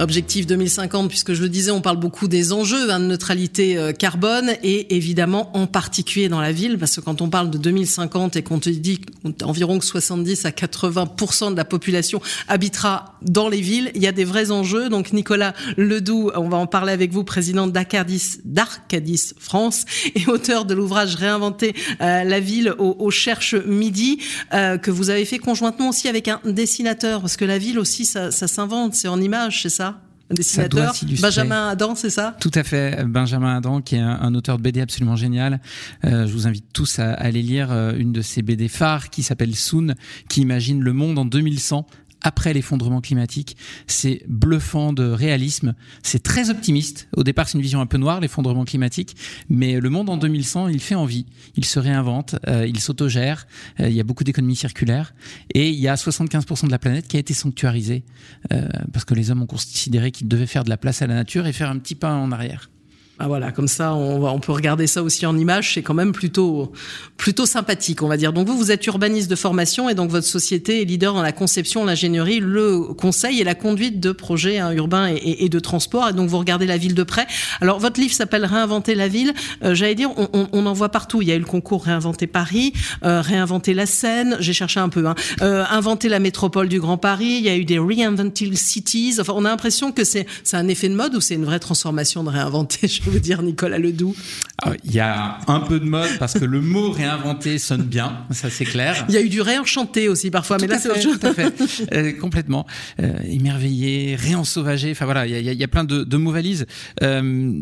Objectif 2050, puisque je le disais, on parle beaucoup des enjeux hein, de neutralité euh, carbone et évidemment en particulier dans la ville, parce que quand on parle de 2050 et qu'on te dit qu'environ 70 à 80% de la population habitera dans les villes, il y a des vrais enjeux. Donc Nicolas Ledoux, on va en parler avec vous, président d'Arcadis, d'Arcadis France et auteur de l'ouvrage Réinventer euh, la ville au, au, Cherche Midi, euh, que vous avez fait conjointement aussi avec un dessinateur, parce que la ville aussi, ça, ça s'invente, c'est en images, c'est ça? Dessinateur, Benjamin Adam, c'est ça? Tout à fait, Benjamin Adam, qui est un, auteur de BD absolument génial. Euh, je vous invite tous à, aller lire euh, une de ses BD phares qui s'appelle Soon, qui imagine le monde en 2100 après l'effondrement climatique. C'est bluffant de réalisme. C'est très optimiste. Au départ, c'est une vision un peu noire, l'effondrement climatique. Mais le monde en 2100, il fait envie. Il se réinvente. Euh, il s'autogère. Euh, il y a beaucoup d'économies circulaires. Et il y a 75% de la planète qui a été sanctuarisée. Euh, parce que les hommes ont considéré qu'ils devaient faire de la place à la nature et faire un petit pas en arrière. Ah voilà, comme ça, on, on peut regarder ça aussi en image. C'est quand même plutôt, plutôt sympathique, on va dire. Donc vous, vous êtes urbaniste de formation et donc votre société est leader dans la conception, l'ingénierie, le conseil et la conduite de projets hein, urbains et, et, de transport. Et donc vous regardez la ville de près. Alors votre livre s'appelle Réinventer la ville. Euh, J'allais dire, on, on, on, en voit partout. Il y a eu le concours Réinventer Paris, euh, Réinventer la Seine. J'ai cherché un peu. Hein. Euh, inventer la métropole du Grand Paris. Il y a eu des Reinventing Cities. Enfin, on a l'impression que c'est un effet de mode ou c'est une vraie transformation de réinventer. Je veux dire, Nicolas Ledoux ah, Il y a un peu de mode parce que le mot réinventer sonne bien, ça c'est clair. Il y a eu du réenchanté aussi parfois, mais là c'est autre chose. Tout à fait, euh, complètement. Euh, émerveillé, réensauvagé, enfin voilà, il y a, y a, plein de, de mots valises. Euh,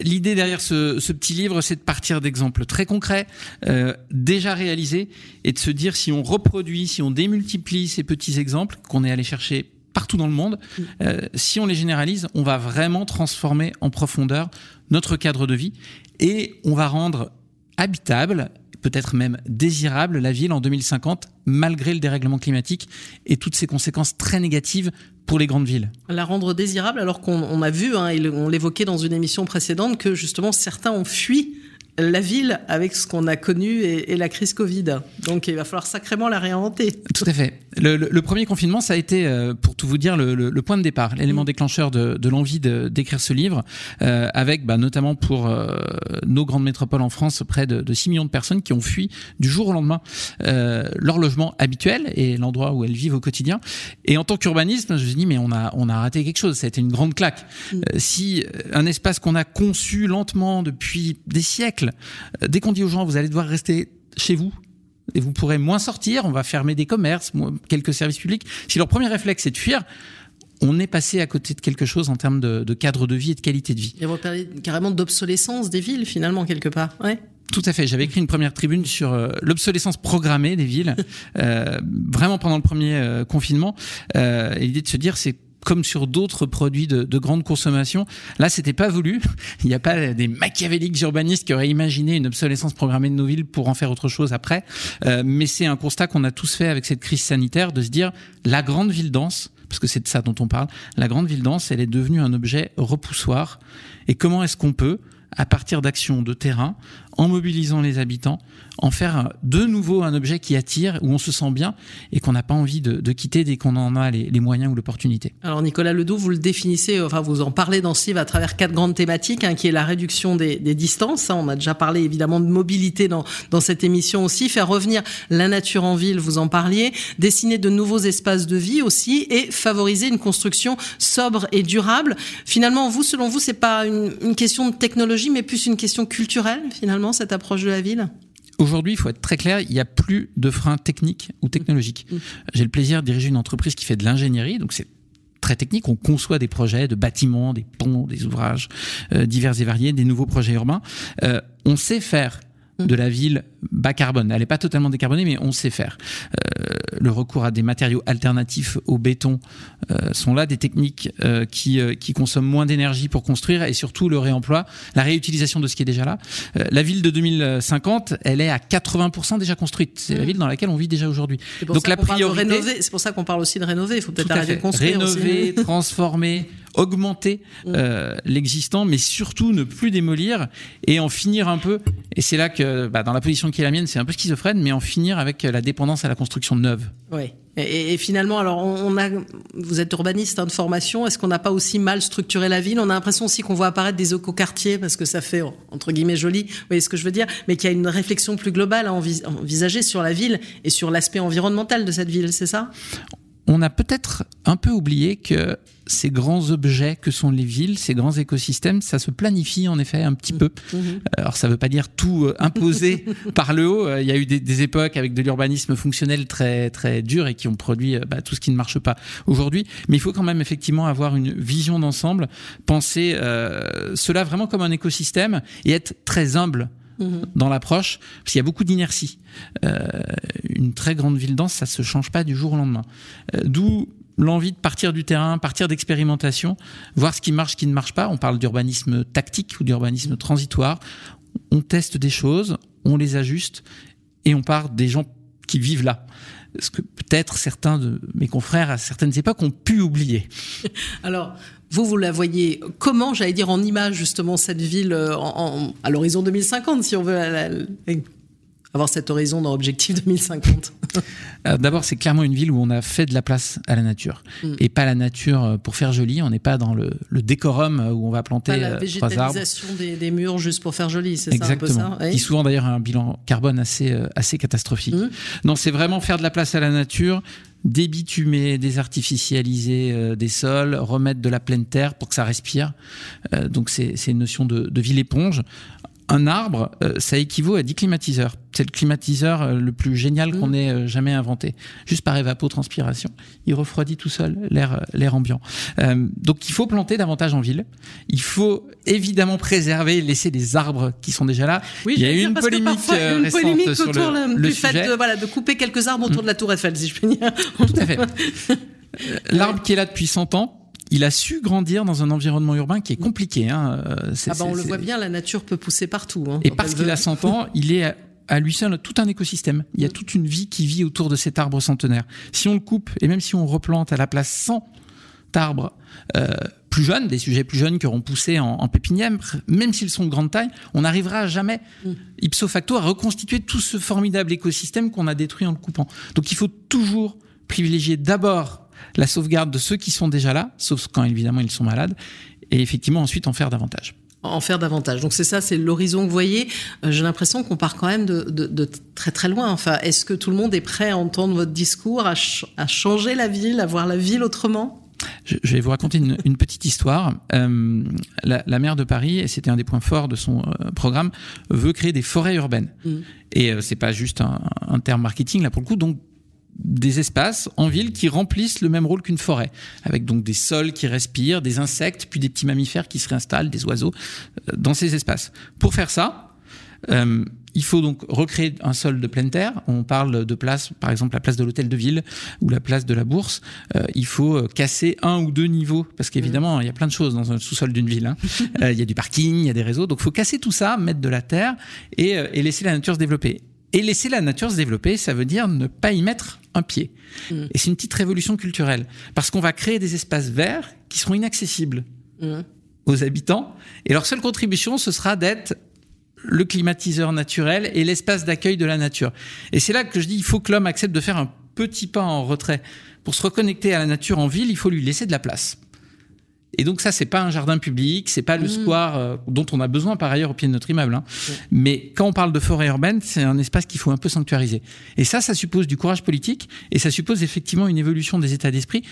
L'idée derrière ce, ce, petit livre, c'est de partir d'exemples très concrets, euh, déjà réalisés, et de se dire si on reproduit, si on démultiplie ces petits exemples qu'on est allé chercher partout dans le monde, mm. euh, si on les généralise, on va vraiment transformer en profondeur notre cadre de vie et on va rendre habitable, peut-être même désirable, la ville en 2050, malgré le dérèglement climatique et toutes ses conséquences très négatives pour les grandes villes. La rendre désirable, alors qu'on a vu, hein, on l'évoquait dans une émission précédente, que justement certains ont fui la ville avec ce qu'on a connu et, et, la crise Covid. Donc il va falloir sacrément la réinventer. Tout à fait. Le, le, le premier confinement, ça a été, euh, pour tout vous dire, le, le point de départ, l'élément mmh. déclencheur de, de l'envie d'écrire ce livre, euh, avec bah, notamment pour euh, nos grandes métropoles en France, près de, de, 6 millions de personnes qui ont fui du jour au lendemain euh, leur logement habituel et l'endroit où elles vivent au quotidien. Et en tant qu'urbaniste, je me suis dit, mais on a, on a raté quelque chose, ça a été une grande claque. Mmh. si un espace qu'on a conçu lentement depuis des siècles, euh, dès qu'on dit aux gens, vous allez devoir rester chez vous, et vous pourrez moins sortir, on va fermer des commerces, quelques services publics. Si leur premier réflexe est de fuir, on est passé à côté de quelque chose en termes de, de cadre de vie et de qualité de vie. Et vous parlez carrément d'obsolescence des villes, finalement, quelque part. Ouais. Tout à fait. J'avais écrit une première tribune sur euh, l'obsolescence programmée des villes, euh, vraiment pendant le premier euh, confinement. Et l'idée de se dire, c'est comme sur d'autres produits de, de, grande consommation. Là, c'était pas voulu. Il n'y a pas des machiavéliques urbanistes qui auraient imaginé une obsolescence programmée de nos villes pour en faire autre chose après. Euh, mais c'est un constat qu'on a tous fait avec cette crise sanitaire de se dire la grande ville dense, parce que c'est de ça dont on parle, la grande ville dense, elle est devenue un objet repoussoir. Et comment est-ce qu'on peut, à partir d'actions de terrain, en mobilisant les habitants, en faire de nouveau un objet qui attire, où on se sent bien et qu'on n'a pas envie de, quitter dès qu'on en a les, moyens ou l'opportunité. Alors Nicolas Ledoux, vous le définissez, enfin vous en parlez dans livre à travers quatre grandes thématiques, hein, qui est la réduction des, distances. Hein, on a déjà parlé évidemment de mobilité dans, cette émission aussi, faire revenir la nature en ville, vous en parliez, dessiner de nouveaux espaces de vie aussi et favoriser une construction sobre et durable. Finalement, vous, selon vous, c'est pas une question de technologie, mais plus une question culturelle finalement? Cette approche de la ville? Aujourd'hui, il faut être très clair, il n'y a plus de freins techniques ou technologiques. Mmh. J'ai le plaisir de diriger une entreprise qui fait de l'ingénierie, donc c'est très technique. On conçoit des projets de bâtiments, des ponts, des ouvrages euh, divers et variés, des nouveaux projets urbains. Euh, on sait faire. De la ville bas carbone. Elle n'est pas totalement décarbonée, mais on sait faire. Euh, le recours à des matériaux alternatifs au béton euh, sont là des techniques euh, qui, qui consomment moins d'énergie pour construire et surtout le réemploi, la réutilisation de ce qui est déjà là. La ville de 2050, elle est à 80% déjà construite. C'est mmh. la ville dans laquelle on vit déjà aujourd'hui. Donc la priorité, c'est pour ça qu'on parle aussi de rénover. Il faut peut-être arrêter de construire. Rénover, aussi. transformer augmenter Mm. euh, l'existant, mais surtout ne plus démolir et en finir un peu. Et c'est là que, bah, dans la position qui est la mienne, c'est un peu schizophrène, mais en finir avec la dépendance à la construction neuve. Oui. Et, et finalement, alors on, a, vous êtes urbaniste hein, de formation. Est-ce qu'on n'a pas aussi mal structuré la ville? On a l'impression aussi qu'on voit apparaître des écoquartiers parce que ça fait entre guillemets joli. Vous voyez ce que je veux dire? Mais qu'il y a une réflexion plus globale à envis- envisager sur la ville et sur l'aspect environnemental de cette ville. C'est ça? On a peut-être un peu oublié que ces grands objets que sont les villes, ces grands écosystèmes, ça se planifie en effet un petit peu. Alors ça veut pas dire tout euh, imposer par le haut. Euh, Il y a eu des, des époques avec de l'urbanisme fonctionnel très très dur et qui ont produit euh, bah, tout ce qui ne marche pas aujourd'hui. Mais il faut quand même effectivement avoir une vision d'ensemble, penser euh, cela vraiment comme un écosystème et être très humble dans l'approche, parce qu'il y a beaucoup d'inertie. Euh, une très grande ville dense, ça se change pas du jour au lendemain. Euh, D'où l'envie de partir du terrain, partir d'expérimentation, voir ce qui marche, ce qui ne marche pas. On parle d'urbanisme tactique ou d'urbanisme transitoire. On teste des choses, on les ajuste et on part des gens qui vivent là. Ce que peut-être certains de mes confrères à certaines époques ont pu oublier. Alors, vous, vous la voyez comment, j'allais dire, en image, justement, cette ville euh, à l'horizon 2050, si on veut avoir cet horizon dans Objectif 2050 Euh, D'abord, c'est clairement une ville où on a fait de la place à la nature Mm. et pas la nature euh, pour faire joli. On n'est pas dans le, le décorum euh, où on va planter Pas la trois arbres. végétalisation des, des murs juste pour faire joli, c'est ça un peu ça Qui souvent d'ailleurs a un bilan carbone assez assez catastrophique. Mhm. Non, c'est vraiment faire de la place à la nature, débitumer, désartificialiser euh, des sols, remettre de la pleine terre pour que ça respire. Euh, donc c'est c'est une notion de, de ville éponge. Un arbre, euh, ça équivaut à 10 climatiseurs. C'est le climatiseur euh, le plus génial qu'on ait euh, jamais inventé. Juste par évapotranspiration. Il refroidit tout seul l'air l'air ambiant. Euh, donc il faut planter davantage en ville. Il faut évidemment préserver, laisser des arbres qui sont déjà là. Oui, il y a eu une polémique, euh, une récente polémique sur autour le- le du fait sujet. de, voilà, de couper quelques arbres autour de la Tour Eiffel, si je puis dire. Tout à fait. L'arbre qui est là depuis 100 ans, il a su grandir dans un environnement urbain qui est compliqué. Hein. euh, Ah bah, on le voit bien, la nature peut pousser partout. hein, Et parce qu'il a 100 ans, il est à- lui seul tout un écosystème. Il y a toute une vie qui vit autour de cet arbre centenaire. Si on le coupe, et même si on replante à la place 100 arbres euh, plus jeunes, des sujets plus jeunes qui auront poussé en, en pépinière, même s'ils sont de grande taille, on n'arrivera jamais, ipso facto, à reconstituer tout ce formidable écosystème qu'on a détruit en le coupant. Donc il faut toujours privilégier d'abord la sauvegarde de ceux qui sont déjà là, sauf quand évidemment ils sont malades, et effectivement ensuite en faire davantage. en faire davantage. Donc c'est ça, c'est l'horizon que vous voyez. Euh, J'ai l'impression qu'on part quand même de, de- de très très loin. Enfin, est-ce que tout le monde est prêt à entendre votre discours, à, ch- à changer la ville, à voir la ville autrement? Je, je vais vous raconter une, une petite histoire. Euh, la, la maire de Paris, et c'était un des points forts de son euh, programme, veut créer des forêts urbaines. Mhm. Et c'est pas juste un, un terme marketing là pour le coup. Donc des espaces en ville qui remplissent le même rôle qu'une forêt, avec donc des sols qui respirent, des insectes, puis des petits mammifères qui se réinstallent, des oiseaux euh, dans ces espaces. Pour faire ça, euh, il faut donc recréer un sol de pleine terre. On parle de place, par exemple la place de l'hôtel de ville ou la place de la bourse. Euh, il faut casser un ou deux niveaux parce qu'évidemment il y a plein de choses dans un sous-sol d'une ville. hein. Euh, il y a du parking, il y a des réseaux, donc il faut casser tout ça, mettre de la terre et, et laisser la nature se développer. Et laisser la nature se développer, ça veut dire ne pas y mettre un pied. Mm. Et c'est une petite révolution culturelle parce qu'on va créer des espaces verts qui seront inaccessibles Mhm. aux habitants. Et leur seule contribution, ce sera d'être le climatiseur naturel et l'espace d'accueil de la nature. Et c'est là que je dis, il faut que l'homme accepte de faire un petit pas en retrait. Pour se reconnecter à la nature en ville, il faut lui laisser de la place. Et donc ça, c'est pas un jardin public, c'est pas le square euh, dont on a besoin par ailleurs au pied de notre immeuble. hein. Mais quand on parle de forêt urbaine, c'est un espace qu'il faut un peu sanctuariser. Et ça, ça suppose du courage politique et ça suppose effectivement une évolution des états d'esprit.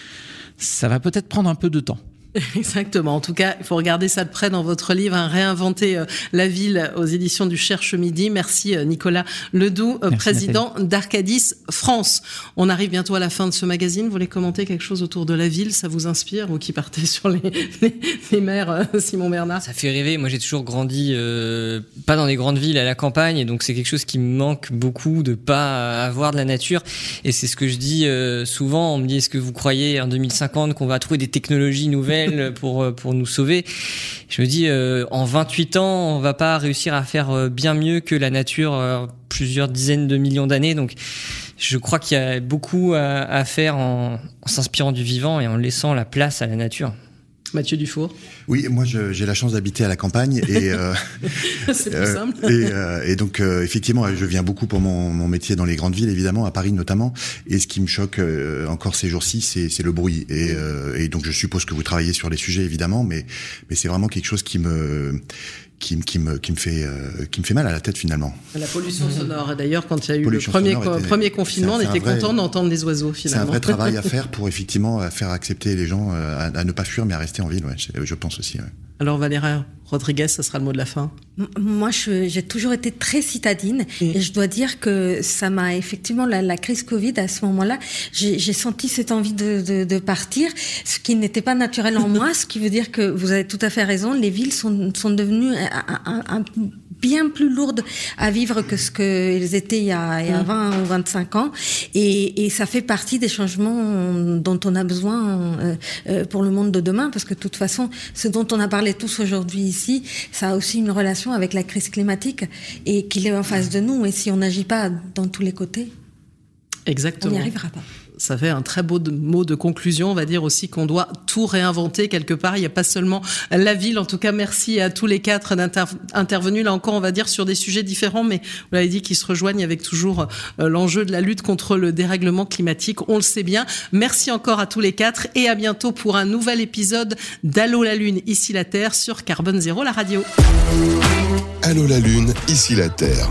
Ça va peut-être prendre un peu de temps. Exactement. En tout cas, il faut regarder ça de près dans votre livre, hein, Réinventer euh, la ville aux éditions du Cherche Midi. Merci euh, Nicolas Ledoux, euh, Merci, président d'Arcadis France. On arrive bientôt à la fin de ce magazine. Vous voulez commenter quelque chose autour de la ville? Ça vous inspire Ou qui partez sur les, les, les mers, euh, Simon Bernard? Ça fait rêver. Moi, j'ai toujours grandi euh, pas dans des grandes villes, à la campagne, et donc c'est quelque chose qui me manque beaucoup de pas avoir de la nature. Et c'est ce que je dis euh, souvent. On me dit est-ce que vous croyez en 2050 qu'on va trouver des technologies nouvelles pour euh, pour nous sauver Je me dis euh, en 28 ans, on va pas réussir à faire euh, bien mieux que la nature euh, plusieurs dizaines de millions d'années. Donc je crois qu'il y a beaucoup à, faire en s'inspirant du vivant et en laissant la place à la nature. Mathieu Dufour Oui, moi j'ai la chance d'habiter à la campagne et euh, c'est plus euh, simple. Et, euh, et donc euh, effectivement, je viens beaucoup pour mon, mon, métier dans les grandes villes, évidemment à Paris notamment. Et ce qui me choque encore ces jours-ci, c'est le bruit. Et, et, donc je suppose que vous travaillez sur les sujets évidemment, mais mais c'est vraiment quelque chose qui me qui, qui, me, qui, me fait, euh, qui me fait mal à la tête finalement. La pollution sonore. D'ailleurs, quand il y a eu le premier, premier confinement, on était content d'entendre les oiseaux finalement. C'est un vrai travail à faire pour effectivement faire accepter les gens euh, à, ne pas fuir mais à rester en ville, ouais, je pense aussi. Ouais. Alors Valérie Rodriguez, ça sera le mot de la fin. Moi, j'ai toujours été très citadine et je dois dire que ça m'a effectivement la, la, crise Covid à ce moment-là, j'ai senti cette envie de, de, de partir, ce qui n'était pas naturel en moi, ce qui veut dire que vous avez tout à fait raison. Les villes sont, sont devenues un, un, un bien plus lourdes à vivre que ce qu'elles étaient il y a, il y a 20 mm. ou 25 ans. Et, et, ça fait partie des changements dont on a besoin euh, euh, pour le monde de demain, parce que de toute façon, ce dont on a parlé tous aujourd'hui ici, ça a aussi une relation avec la crise climatique et qu'il est en face de nous. Et si on n'agit pas dans tous les côtés, Exactement. on n'y arrivera pas ça fait un très beau mot de conclusion. On va dire aussi qu'on doit tout réinventer quelque part. Il n'y a pas seulement la ville. En tout cas, merci à tous les quatre d'intervenus. Là encore, on va dire sur des sujets différents, mais vous l'avez dit, qui se rejoignent avec toujours euh, l'enjeu de la lutte contre le dérèglement climatique. On le sait bien. Merci encore à tous les quatre et à bientôt pour un nouvel épisode d'Allô la Lune, ici la Terre sur Carbone Zéro, la radio. Allô la Lune, ici la Terre.